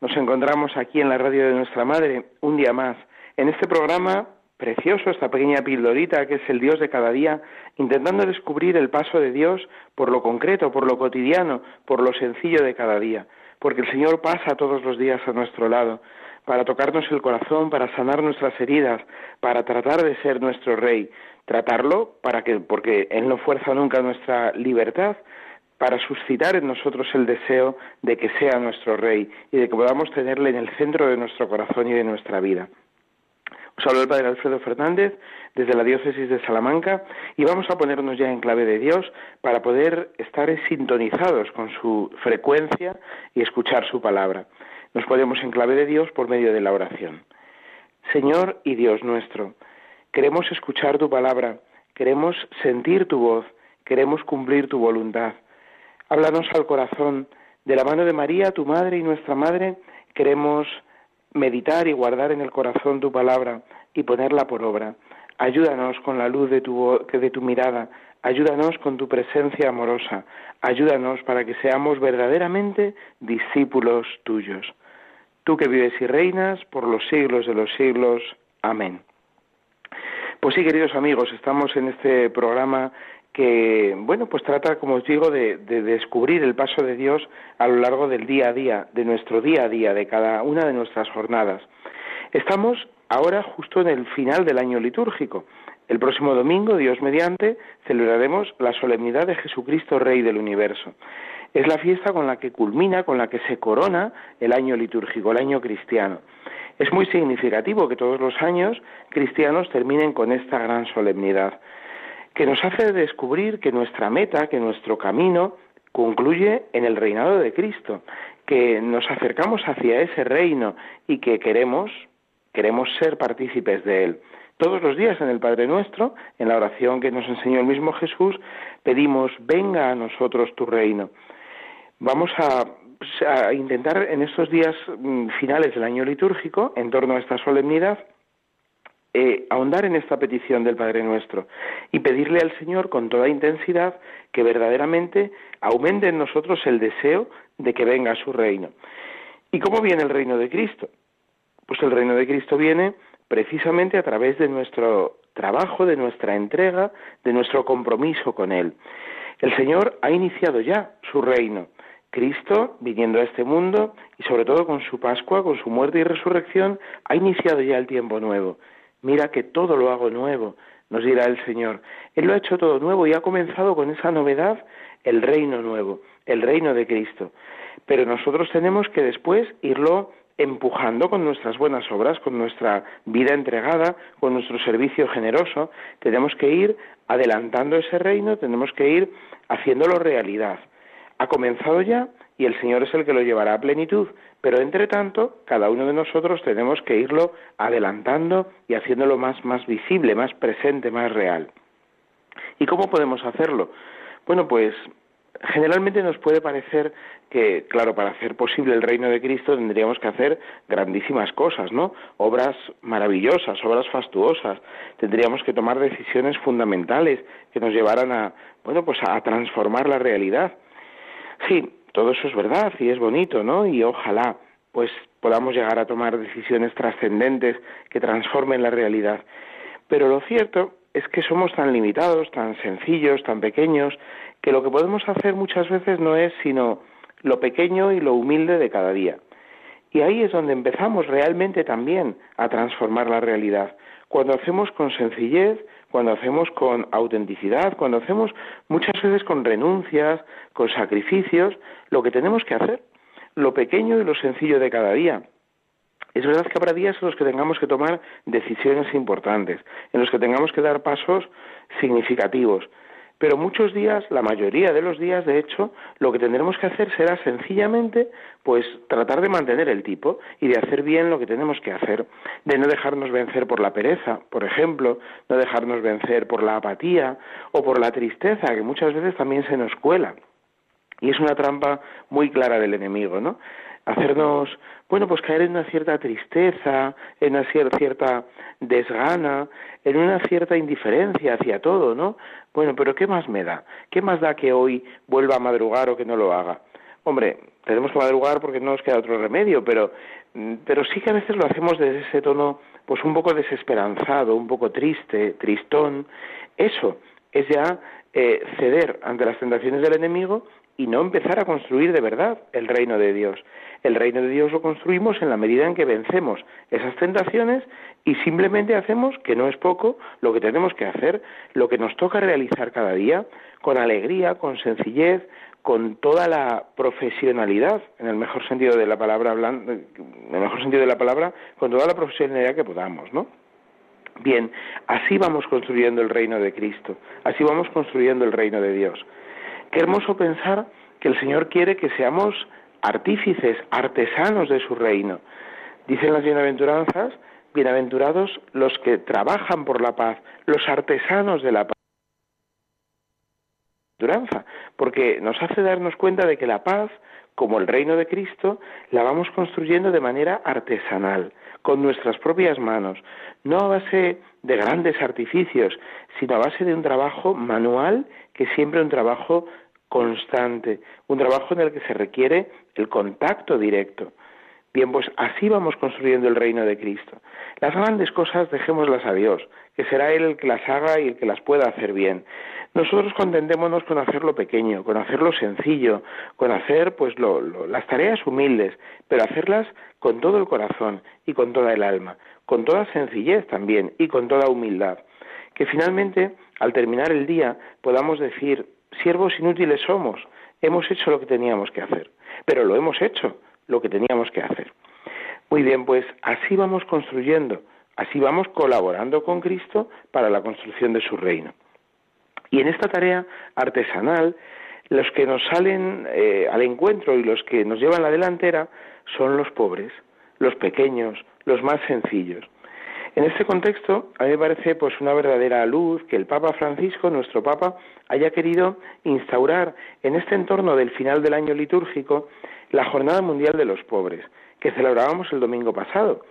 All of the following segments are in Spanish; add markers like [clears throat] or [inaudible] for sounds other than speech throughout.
Nos encontramos aquí en la radio de nuestra Madre un día más, en este programa precioso, esta pequeña pildorita que es el Dios de cada día, intentando descubrir el paso de Dios por lo concreto, por lo cotidiano, por lo sencillo de cada día, porque el Señor pasa todos los días a nuestro lado, para tocarnos el corazón, para sanar nuestras heridas, para tratar de ser nuestro Rey, tratarlo para que, porque Él no fuerza nunca nuestra libertad, para suscitar en nosotros el deseo de que sea nuestro Rey y de que podamos tenerle en el centro de nuestro corazón y de nuestra vida. Os habla el Padre Alfredo Fernández desde la Diócesis de Salamanca y vamos a ponernos ya en clave de Dios para poder estar sintonizados con su frecuencia y escuchar su palabra. Nos ponemos en clave de Dios por medio de la oración. Señor y Dios nuestro, queremos escuchar tu palabra, queremos sentir tu voz, queremos cumplir tu voluntad. Háblanos al corazón. De la mano de María, tu madre y nuestra madre, queremos meditar y guardar en el corazón tu palabra y ponerla por obra. Ayúdanos con la luz de tu, de tu mirada, ayúdanos con tu presencia amorosa, ayúdanos para que seamos verdaderamente discípulos tuyos. Tú que vives y reinas por los siglos de los siglos. Amén. Pues sí, queridos amigos, estamos en este programa que, bueno, pues trata, como os digo, de, descubrir el paso de Dios a lo largo del día a día, de nuestro día a día, de cada una de nuestras jornadas. Estamos ahora justo en el final del año litúrgico. El próximo domingo, Dios mediante, celebraremos la solemnidad de Jesucristo, Rey del Universo. Es la fiesta con la que culmina, con la que se corona el año litúrgico, el año cristiano. Es muy significativo que todos los años cristianos terminen con esta gran solemnidad que nos hace descubrir que nuestra meta, que nuestro camino concluye en el reinado de Cristo, que nos acercamos hacia ese reino y que queremos queremos ser partícipes de él. Todos los días en el Padre Nuestro, en la oración que nos enseñó el mismo Jesús, pedimos, venga a nosotros tu reino. Vamos a, a intentar en estos días mm, finales del año litúrgico, en torno a esta solemnidad, eh, ahondar en esta petición del Padre Nuestro y pedirle al Señor con toda intensidad que verdaderamente aumente en nosotros el deseo de que venga su reino. ¿Y cómo viene el reino de Cristo? Pues el reino de Cristo viene precisamente a través de nuestro trabajo, de nuestra entrega, de nuestro compromiso con Él. El Señor ha iniciado ya su reino. Cristo, viniendo a este mundo y sobre todo con su Pascua, con su muerte y resurrección, ha iniciado ya el tiempo nuevo. Mira que todo lo hago nuevo, nos dirá el Señor. Él lo ha hecho todo nuevo y ha comenzado con esa novedad el reino nuevo, el reino de Cristo. Pero nosotros tenemos que después irlo empujando con nuestras buenas obras, con nuestra vida entregada, con nuestro servicio generoso. Tenemos que ir adelantando ese reino, tenemos que ir haciéndolo realidad. Ha comenzado ya y el Señor es el que lo llevará a plenitud, pero entre tanto, cada uno de nosotros tenemos que irlo adelantando y haciéndolo más, más visible, más presente, más real. ¿Y cómo podemos hacerlo? Bueno, pues generalmente nos puede parecer que, claro, para hacer posible el reino de Cristo tendríamos que hacer grandísimas cosas, ¿no? Obras maravillosas, obras fastuosas. Tendríamos que tomar decisiones fundamentales que nos llevaran a, bueno, pues a transformar la realidad. Sí, todo eso es verdad y es bonito, ¿no? Y ojalá pues podamos llegar a tomar decisiones trascendentes que transformen la realidad. Pero lo cierto es que somos tan limitados, tan sencillos, tan pequeños, que lo que podemos hacer muchas veces no es sino lo pequeño y lo humilde de cada día. Y ahí es donde empezamos realmente también a transformar la realidad. Cuando hacemos con sencillez, cuando hacemos con autenticidad, cuando hacemos muchas veces con renuncias, con sacrificios, lo que tenemos que hacer, lo pequeño y lo sencillo de cada día. Es verdad que habrá días en los que tengamos que tomar decisiones importantes, en los que tengamos que dar pasos significativos, Pero muchos días, la mayoría de los días, de hecho, lo que tendremos que hacer será sencillamente, pues, tratar de mantener el tipo y de hacer bien lo que tenemos que hacer, de no dejarnos vencer por la pereza, por ejemplo, no dejarnos vencer por la apatía o por la tristeza, que muchas veces también se nos cuela. Y es una trampa muy clara del enemigo, ¿no? Hacernos, bueno, pues caer en una cierta tristeza, en una cierta desgana, en una cierta indiferencia hacia todo, ¿no? Bueno, pero ¿qué más me da? ¿Qué más da que hoy vuelva a madrugar o que no lo haga? Hombre, tenemos que madrugar porque no nos queda otro remedio, pero, mm, pero sí que a veces lo hacemos desde ese tono, pues un poco desesperanzado, un poco triste, tristón. Eso es ya eh, ceder ante las tentaciones del enemigo y no empezar a construir de verdad el reino de Dios. El reino de Dios lo construimos en la medida en que vencemos esas tentaciones y simplemente hacemos, que no es poco, lo que tenemos que hacer, lo que nos toca realizar cada día, con alegría, con sencillez, con toda la profesionalidad, en el mejor sentido de la palabra, en el mejor sentido de la palabra, con toda la profesionalidad que podamos, ¿no? Bien, así vamos construyendo el reino de Cristo, así vamos construyendo el reino de Dios. Qué hermoso pensar que el Señor quiere que seamos artífices, artesanos de su reino. Dicen las bienaventuranzas, bienaventurados los que trabajan por la paz, los artesanos de la paz. Porque nos hace darnos cuenta de que la paz, como el reino de Cristo, la vamos construyendo de manera artesanal, con nuestras propias manos, no a base de grandes artificios, sino a base de un trabajo manual que siempre un trabajo constante, un trabajo en el que se requiere el contacto directo. Bien, pues así vamos construyendo el reino de Cristo. Las grandes cosas dejémoslas a Dios, que será Él el que las haga y el que las pueda hacer bien. Nosotros contentémonos con hacerlo pequeño, con hacerlo sencillo, con hacer pues las tareas humildes, pero hacerlas con todo el corazón y con toda el alma, con toda sencillez también y con toda humildad. Que finalmente, al terminar el día, podamos decir, siervos inútiles somos, hemos hecho lo que teníamos que hacer, pero lo hemos hecho, lo que teníamos que hacer. Muy bien, pues así vamos construyendo, así vamos colaborando con Cristo para la construcción de su reino. Y en esta tarea artesanal, los que nos salen eh, al encuentro y los que nos llevan la delantera son los pobres, los pequeños, los más sencillos. En este contexto, a mí me parece pues una verdadera luz que el Papa Francisco, nuestro Papa, haya querido instaurar en este entorno del final del año litúrgico la Jornada Mundial de los Pobres, que celebrábamos el domingo pasado.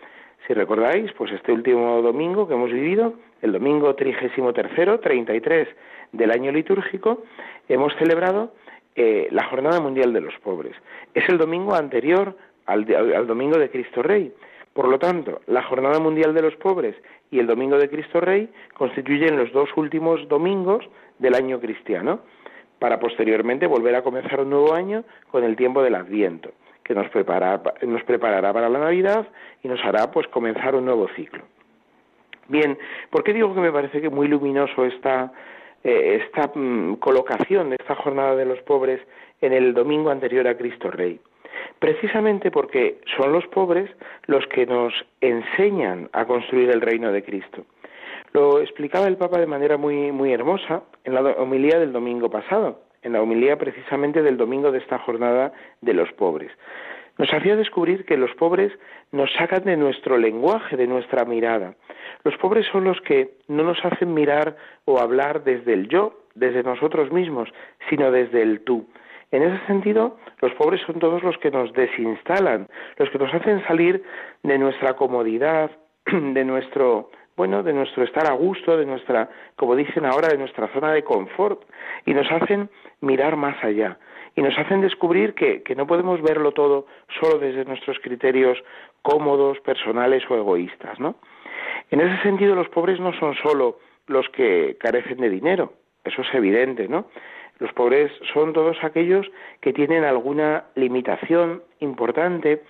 Si recordáis, pues este último domingo que hemos vivido, el domingo trigésimo tercero, 33 del año litúrgico, hemos celebrado eh, la Jornada Mundial de los Pobres. Es el domingo anterior al, al domingo de Cristo Rey. Por lo tanto, la Jornada Mundial de los Pobres y el Domingo de Cristo Rey constituyen los dos últimos domingos del año cristiano, para posteriormente volver a comenzar un nuevo año con el tiempo del Adviento, que nos, nos preparará para la Navidad y nos hará pues comenzar un nuevo ciclo. Bien, ¿por qué digo que me parece que muy luminoso esta, eh, esta mm, colocación de esta jornada de los pobres en el domingo anterior a Cristo Rey? Precisamente porque son los pobres los que nos enseñan a construir el reino de Cristo. Lo explicaba el Papa de manera muy, muy hermosa en la homilía del domingo pasado, en la homilía precisamente del domingo de esta jornada de los pobres. Nos hacía descubrir que los pobres nos sacan de nuestro lenguaje, de nuestra mirada. Los pobres son los que no nos hacen mirar o hablar desde el yo, desde nosotros mismos, sino desde el tú. En ese sentido, los pobres son todos los que nos desinstalan, los que nos hacen salir de nuestra comodidad, [clears throat] de nuestro bueno, de nuestro estar a gusto, de nuestra, como dicen ahora, de nuestra zona de confort, y nos hacen mirar más allá, y nos hacen descubrir que, que no podemos verlo todo solo desde nuestros criterios cómodos, personales o egoístas, ¿no? En ese sentido, los pobres no son solo los que carecen de dinero, eso es evidente, ¿no? Los pobres son todos aquellos que tienen alguna limitación importante,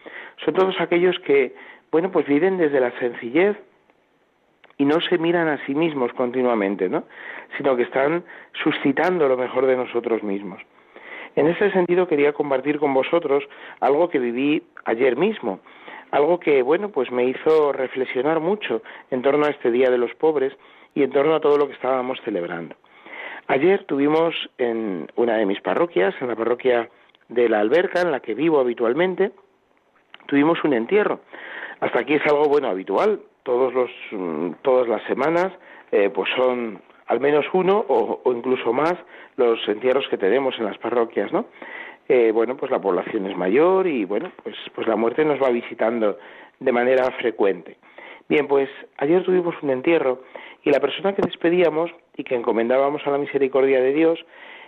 son todos aquellos que, bueno, pues viven desde la sencillez, y no se miran a sí mismos continuamente, ¿no? sino que están suscitando lo mejor de nosotros mismos. En ese sentido quería compartir con vosotros algo que viví ayer mismo, algo que, bueno, pues me hizo reflexionar mucho en torno a este Día de los Pobres y en torno a todo lo que estábamos celebrando. Ayer tuvimos en una de mis parroquias, en la parroquia de la Alberca, en la que vivo habitualmente, tuvimos un entierro. Hasta aquí es algo bueno habitual. Todos los, mm, todas las semanas, eh, pues son al menos uno o, incluso más los entierros que tenemos en las parroquias, ¿no? Eh, bueno, pues la población es mayor y bueno, pues, pues la muerte nos va visitando de manera frecuente. Bien, pues ayer tuvimos un entierro y la persona que despedíamos y que encomendábamos a la misericordia de Dios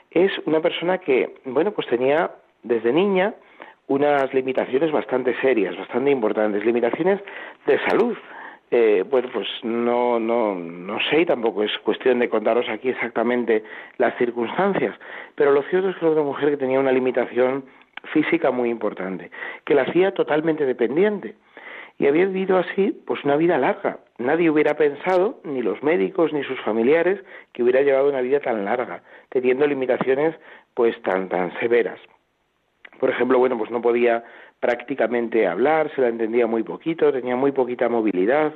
es una persona que, bueno, pues tenía desde niña unas limitaciones bastante serias, bastante importantes, limitaciones de salud. Eh, bueno, pues no, no, no sé tampoco es cuestión de contaros aquí exactamente las circunstancias, pero lo cierto es que era una mujer que tenía una limitación física muy importante, que la hacía totalmente dependiente y había vivido así pues una vida larga. Nadie hubiera pensado, ni los médicos ni sus familiares, que hubiera llevado una vida tan larga, teniendo limitaciones pues tan tan severas. Por ejemplo, bueno, pues no podía prácticamente hablar, se la entendía muy poquito, tenía muy poquita movilidad.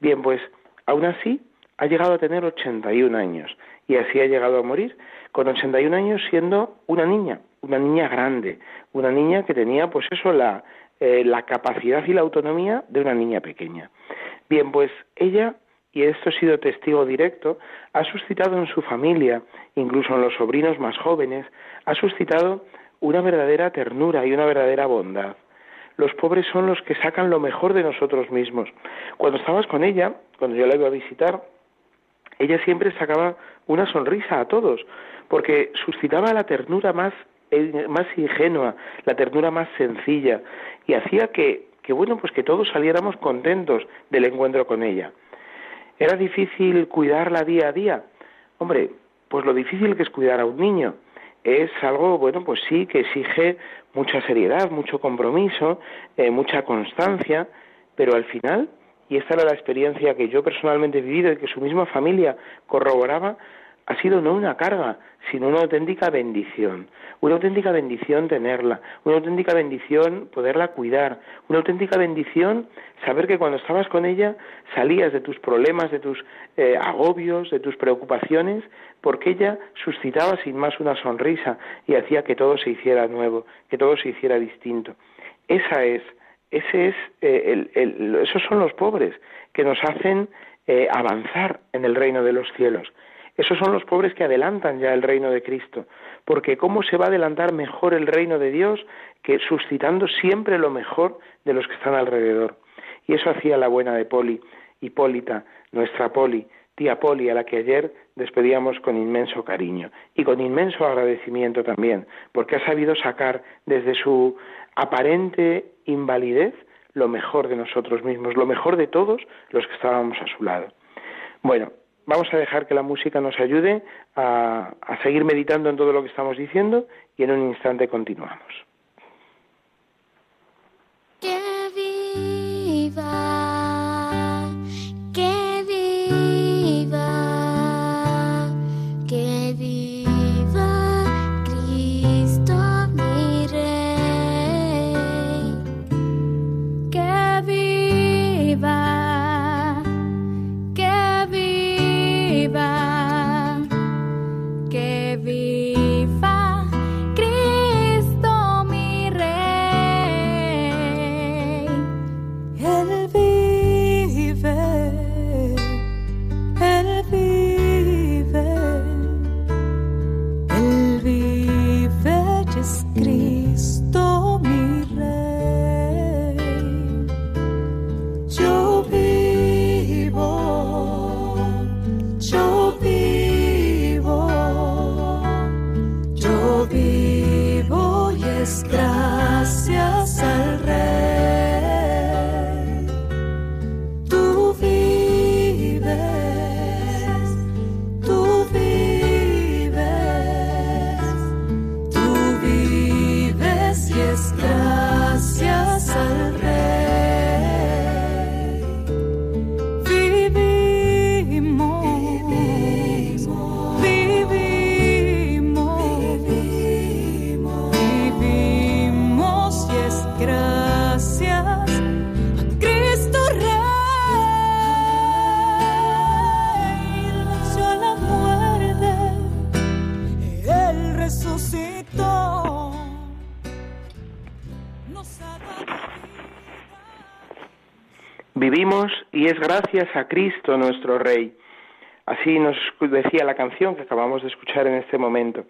Bien, pues aún así ha llegado a tener 81 años y así ha llegado a morir, con 81 años siendo una niña, una niña grande, una niña que tenía pues eso, la, eh, la capacidad y la autonomía de una niña pequeña. Bien, pues ella, y esto ha sido testigo directo, ha suscitado en su familia, incluso en los sobrinos más jóvenes, ha suscitado una verdadera ternura y una verdadera bondad. Los pobres son los que sacan lo mejor de nosotros mismos. Cuando estabas con ella, cuando yo la iba a visitar, ella siempre sacaba una sonrisa a todos, porque suscitaba la ternura más más ingenua, la ternura más sencilla, y hacía que, que, bueno, pues que todos saliéramos contentos del encuentro con ella. ¿Era difícil cuidarla día a día? Hombre, pues lo difícil que es cuidar a un niño es algo, bueno, pues sí, que exige mucha seriedad, mucho compromiso, eh, mucha constancia, pero al final, y esta era la experiencia que yo personalmente he vivido y que su misma familia corroboraba, ha sido no una carga, sino una auténtica bendición. Una auténtica bendición tenerla, una auténtica bendición poderla cuidar, una auténtica bendición saber que cuando estabas con ella salías de tus problemas, de tus eh, agobios, de tus preocupaciones, porque ella suscitaba sin más una sonrisa y hacía que todo se hiciera nuevo, que todo se hiciera distinto. Esa es, ese es, eh, esos son los pobres que nos hacen eh, avanzar en el reino de los cielos. Esos son los pobres que adelantan ya el reino de Cristo, porque ¿cómo se va a adelantar mejor el reino de Dios que suscitando siempre lo mejor de los que están alrededor? Y eso hacía la buena de Poli, Hipólita, nuestra Poli, tía Poli, a la que ayer despedíamos con inmenso cariño y con inmenso agradecimiento también, porque ha sabido sacar desde su aparente invalidez lo mejor de nosotros mismos, lo mejor de todos los que estábamos a su lado. Bueno, vamos a dejar que la música nos ayude a, seguir meditando en todo lo que estamos diciendo y en un instante continuamos. Vivimos y es gracias a Cristo nuestro Rey. Así nos decía la canción que acabamos de escuchar en este momento.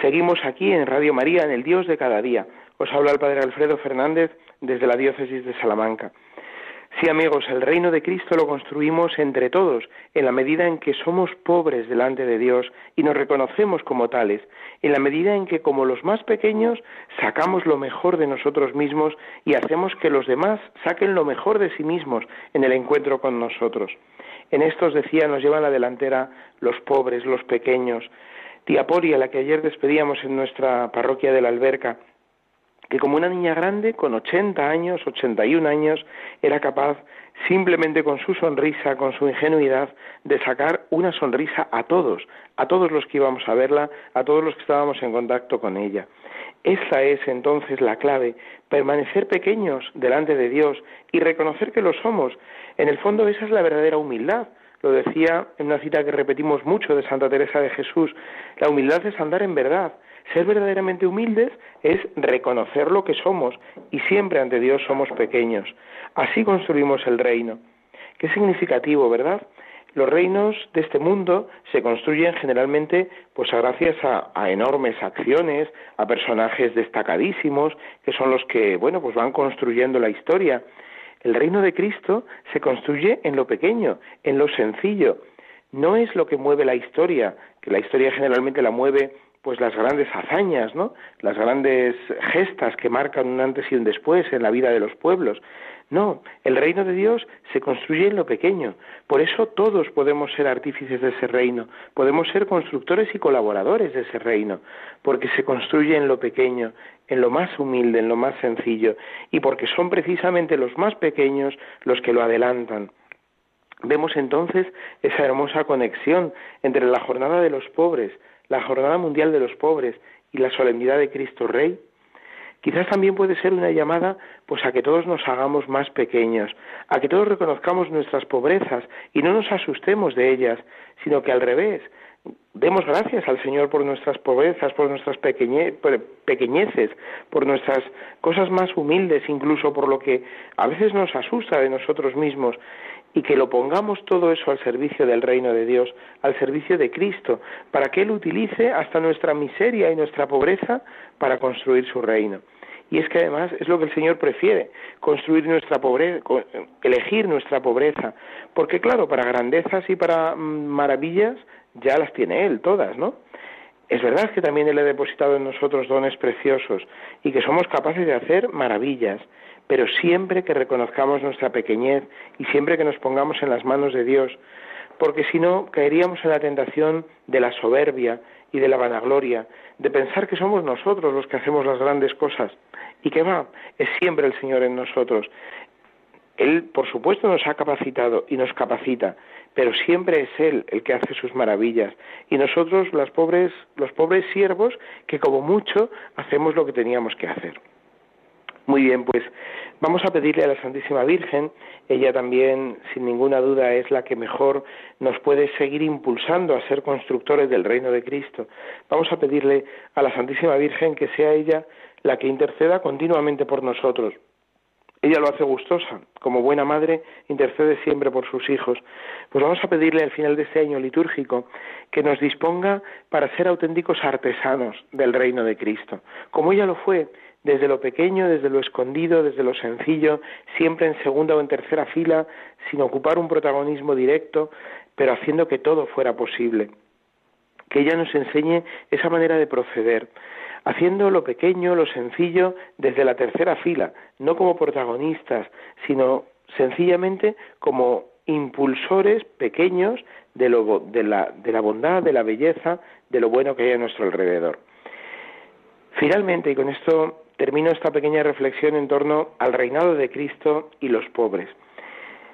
Seguimos aquí en Radio María, en el Dios de cada día. Os habla el Padre Alfredo Fernández desde la Diócesis de Salamanca. Sí, amigos, el reino de Cristo lo construimos entre todos, en la medida en que somos pobres delante de Dios y nos reconocemos como tales, en la medida en que como los más pequeños sacamos lo mejor de nosotros mismos y hacemos que los demás saquen lo mejor de sí mismos en el encuentro con nosotros. En estos, decía, nos llevan la delantera los pobres, los pequeños. Tía Poria, la que ayer despedíamos en nuestra parroquia de la Alberca, que como una niña grande, con 80 años, 81 años, era capaz, simplemente con su sonrisa, con su ingenuidad, de sacar una sonrisa a todos, a todos los que íbamos a verla, a todos los que estábamos en contacto con ella. Esa es entonces la clave, permanecer pequeños delante de Dios y reconocer que lo somos. En el fondo esa es la verdadera humildad. Lo decía en una cita que repetimos mucho de Santa Teresa de Jesús, la humildad es andar en verdad, ser verdaderamente humildes es reconocer lo que somos y siempre ante Dios somos pequeños. Así construimos el reino. Qué significativo, ¿verdad? Los reinos de este mundo se construyen generalmente pues gracias a, a, enormes acciones, a personajes destacadísimos, que son los que, bueno, pues van construyendo la historia. El reino de Cristo se construye en lo pequeño, en lo sencillo. No es lo que mueve la historia, que la historia generalmente la mueve pues las grandes hazañas, ¿no? Las grandes gestas que marcan un antes y un después en la vida de los pueblos. No, el reino de Dios se construye en lo pequeño. Por eso todos podemos ser artífices de ese reino, podemos ser constructores y colaboradores de ese reino, porque se construye en lo pequeño, en lo más humilde, en lo más sencillo, y porque son precisamente los más pequeños los que lo adelantan. Vemos entonces esa hermosa conexión entre la jornada de los pobres, la Jornada Mundial de los Pobres y la solemnidad de Cristo Rey, quizás también puede ser una llamada pues a que todos nos hagamos más pequeños, a que todos reconozcamos nuestras pobrezas y no nos asustemos de ellas, sino que al revés, demos gracias al Señor por nuestras pobrezas, por nuestras pequeñeces, por nuestras cosas más humildes, incluso por lo que a veces nos asusta de nosotros mismos, y que lo pongamos todo eso al servicio del reino de Dios, al servicio de Cristo, para que Él utilice hasta nuestra miseria y nuestra pobreza para construir su reino. Y es que además es lo que el Señor prefiere, construir nuestra pobreza, elegir nuestra pobreza, porque claro, para grandezas y para mm, maravillas ya las tiene Él todas, ¿no? Es verdad que también Él ha depositado en nosotros dones preciosos y que somos capaces de hacer maravillas, pero siempre que reconozcamos nuestra pequeñez y siempre que nos pongamos en las manos de Dios, porque si no caeríamos en la tentación de la soberbia y de la vanagloria, de pensar que somos nosotros los que hacemos las grandes cosas y que va, es siempre el Señor en nosotros. Él, por supuesto, nos ha capacitado y nos capacita, pero siempre es Él el que hace sus maravillas. Y nosotros, los pobres, los pobres siervos, que como mucho hacemos lo que teníamos que hacer. Muy bien, pues vamos a pedirle a la Santísima Virgen, ella también, sin ninguna duda, es la que mejor nos puede seguir impulsando a ser constructores del reino de Cristo. Vamos a pedirle a la Santísima Virgen que sea ella la que interceda continuamente por nosotros. Ella lo hace gustosa, como buena madre intercede siempre por sus hijos. Pues vamos a pedirle al final de este año litúrgico que nos disponga para ser auténticos artesanos del reino de Cristo, como ella lo fue desde lo pequeño, desde lo escondido, desde lo sencillo, siempre en segunda o en tercera fila, sin ocupar un protagonismo directo, pero haciendo que todo fuera posible. Que ella nos enseñe esa manera de proceder, haciendo lo pequeño, lo sencillo, desde la tercera fila, no como protagonistas, sino sencillamente como impulsores pequeños de, lo, de, la, de la bondad, de la belleza, de lo bueno que hay a nuestro alrededor. Finalmente, y con esto termino esta pequeña reflexión en torno al reinado de Cristo y los pobres.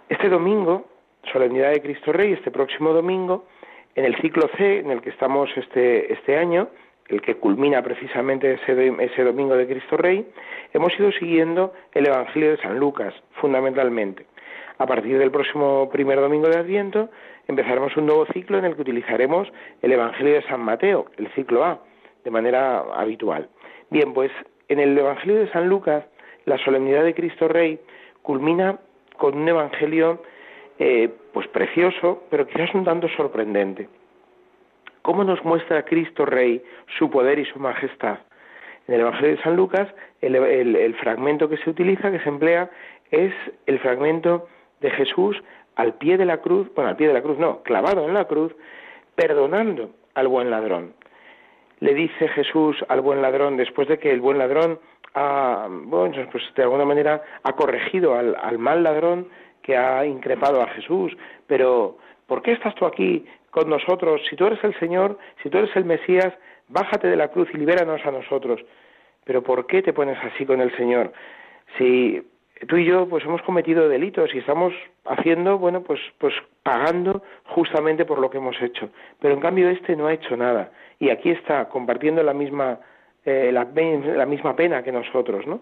Este domingo, Solemnidad de Cristo Rey, este próximo domingo, en el ciclo C en el que estamos este, este año, el que culmina precisamente ese, ese domingo de Cristo Rey, hemos ido siguiendo el Evangelio de San Lucas, fundamentalmente. A partir del próximo primer domingo de Adviento empezaremos un nuevo ciclo en el que utilizaremos el Evangelio de San Mateo, el ciclo A, de manera habitual. Bien, pues en el Evangelio de San Lucas, la solemnidad de Cristo Rey culmina con un Evangelio eh, pues precioso, pero quizás un tanto sorprendente. ¿Cómo nos muestra Cristo Rey su poder y su majestad? En el Evangelio de San Lucas, el, fragmento que se utiliza, que se emplea, es el fragmento de Jesús al pie de la cruz, bueno, al pie de la cruz no, clavado en la cruz, perdonando al buen ladrón. Le dice Jesús al buen ladrón, después de que el buen ladrón ha, bueno, pues de alguna manera ha corregido al, al mal ladrón que ha increpado a Jesús, pero ¿por qué estás tú aquí con nosotros? Si tú eres el Señor, si tú eres el Mesías, bájate de la cruz y libéranos a nosotros. Pero ¿por qué te pones así con el Señor? Si tú y yo pues hemos cometido delitos y estamos haciendo, bueno, pues pues pagando justamente por lo que hemos hecho. Pero en cambio este no ha hecho nada y aquí está compartiendo la misma eh, la, misma pena que nosotros, ¿no?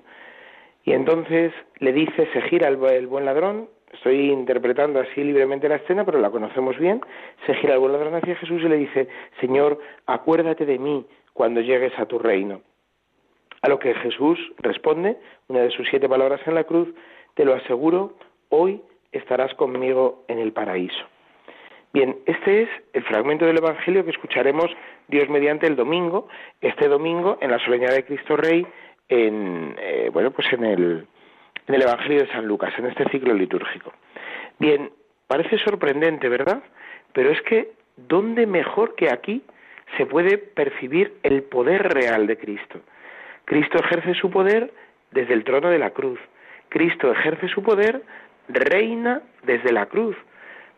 Y entonces le dice, se gira el, el buen ladrón, estoy interpretando así libremente la escena, pero la conocemos bien, se gira el ladrón hacia Jesús y le dice, Señor, acuérdate de mí cuando llegues a tu reino. A lo que Jesús responde, una de sus siete palabras en la cruz, te lo aseguro, hoy estarás conmigo en el paraíso. Bien, este es el fragmento del Evangelio que escucharemos Dios mediante el domingo, este domingo en la solemnidad de Cristo Rey, en, eh, bueno, pues en el, en el Evangelio de San Lucas, en este ciclo litúrgico. Bien, parece sorprendente, ¿verdad? Pero es que, ¿dónde mejor que aquí se puede percibir el poder real de Cristo? Cristo ejerce su poder desde el trono de la cruz. Cristo ejerce su poder, reina desde la cruz,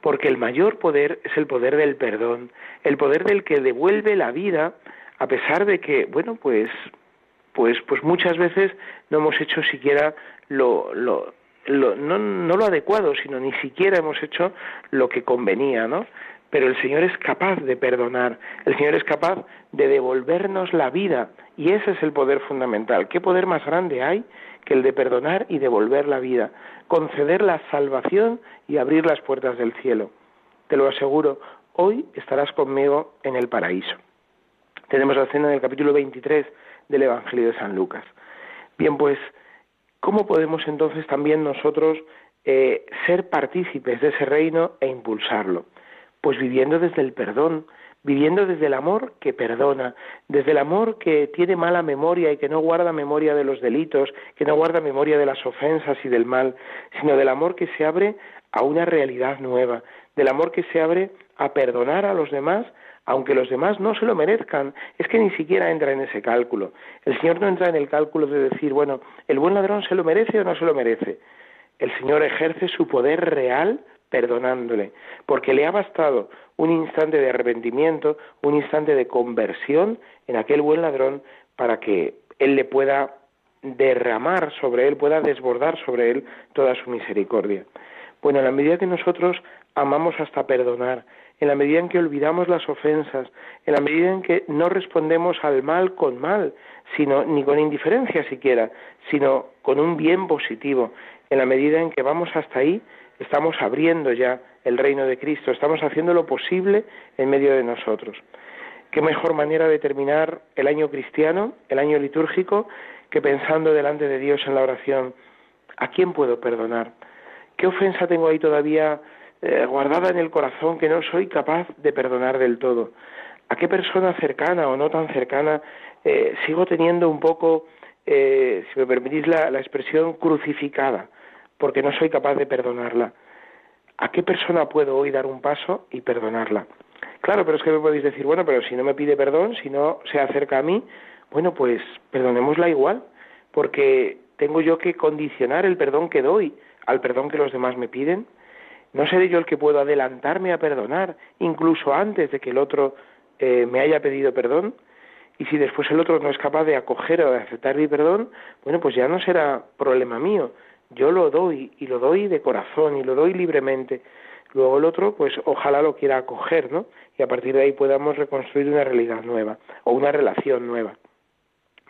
porque el mayor poder es el poder del perdón, el poder del que devuelve la vida a pesar de que, bueno, pues pues pues muchas veces no hemos hecho siquiera lo, lo, lo no, no lo adecuado, sino ni siquiera hemos hecho lo que convenía, ¿no? pero el Señor es capaz de perdonar, el Señor es capaz de devolvernos la vida y ese es el poder fundamental. ¿Qué poder más grande hay que el de perdonar y devolver la vida, conceder la salvación y abrir las puertas del cielo? Te lo aseguro, hoy estarás conmigo en el paraíso. Tenemos la escena del capítulo 23 del Evangelio de San Lucas. Bien, pues, ¿cómo podemos entonces también nosotros eh, ser partícipes de ese reino e impulsarlo? Pues viviendo desde el perdón, viviendo desde el amor que perdona, desde el amor que tiene mala memoria y que no guarda memoria de los delitos, que no guarda memoria de las ofensas y del mal, sino del amor que se abre a una realidad nueva, del amor que se abre a perdonar a los demás aunque los demás no se lo merezcan, es que ni siquiera entra en ese cálculo. El Señor no entra en el cálculo de decir, bueno, el buen ladrón se lo merece o no se lo merece. El Señor ejerce su poder real perdonándole, porque le ha bastado un instante de arrepentimiento, un instante de conversión en aquel buen ladrón para que Él le pueda derramar sobre Él, pueda desbordar sobre Él toda su misericordia. Bueno, en la medida que nosotros amamos hasta perdonar, en la medida en que olvidamos las ofensas, en la medida en que no respondemos al mal con mal, sino ni con indiferencia siquiera, sino con un bien positivo, en la medida en que vamos hasta ahí, estamos abriendo ya el reino de Cristo, estamos haciendo lo posible en medio de nosotros. ¿Qué mejor manera de terminar el año cristiano, el año litúrgico, que pensando delante de Dios en la oración, ¿a quién puedo perdonar? ¿Qué ofensa tengo ahí todavía eh, guardada en el corazón que no soy capaz de perdonar del todo? ¿A qué persona cercana o no tan cercana eh, sigo teniendo un poco, eh, si me permitís la expresión, crucificada? porque no soy capaz de perdonarla. ¿A qué persona puedo hoy dar un paso y perdonarla? Claro, pero es que me podéis decir, bueno, pero si no me pide perdón, si no se acerca a mí, bueno, pues perdonémosla igual, porque tengo yo que condicionar el perdón que doy al perdón que los demás me piden. No seré yo el que puedo adelantarme a perdonar, incluso antes de que el otro eh, me haya pedido perdón. Y si después el otro no es capaz de acoger o de aceptar mi perdón, bueno, pues ya no será problema mío, yo lo doy y lo doy de corazón y lo doy libremente. Luego el otro, pues ojalá lo quiera acoger, ¿no? Y a partir de ahí podamos reconstruir una realidad nueva o una relación nueva.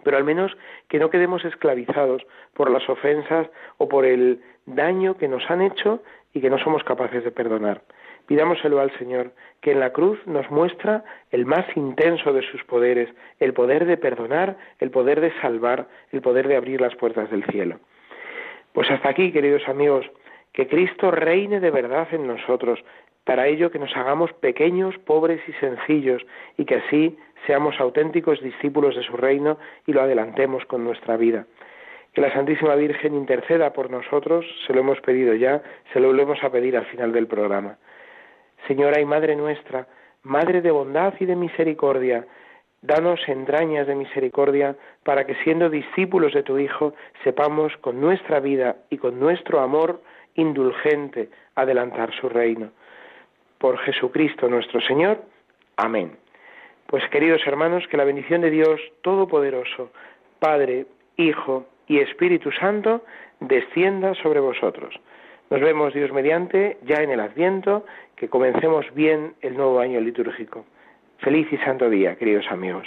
Pero al menos que no quedemos esclavizados por las ofensas o por el daño que nos han hecho y que no somos capaces de perdonar. Pidámoselo al Señor, que en la cruz nos muestra el más intenso de sus poderes, el poder de perdonar, el poder de salvar, el poder de abrir las puertas del cielo. Pues hasta aquí, queridos amigos, que Cristo reine de verdad en nosotros, para ello que nos hagamos pequeños, pobres y sencillos, y que así seamos auténticos discípulos de su reino y lo adelantemos con nuestra vida. Que la Santísima Virgen interceda por nosotros, se lo hemos pedido ya, se lo volvemos a pedir al final del programa. Señora y Madre nuestra, Madre de bondad y de misericordia, danos entrañas de misericordia para que siendo discípulos de tu Hijo sepamos con nuestra vida y con nuestro amor indulgente adelantar su reino. Por Jesucristo nuestro Señor. Amén. Pues queridos hermanos, que la bendición de Dios Todopoderoso, Padre, Hijo y Espíritu Santo, descienda sobre vosotros. Nos vemos Dios mediante ya en el Adviento, que comencemos bien el nuevo año litúrgico. Feliz y santo día, queridos amigos.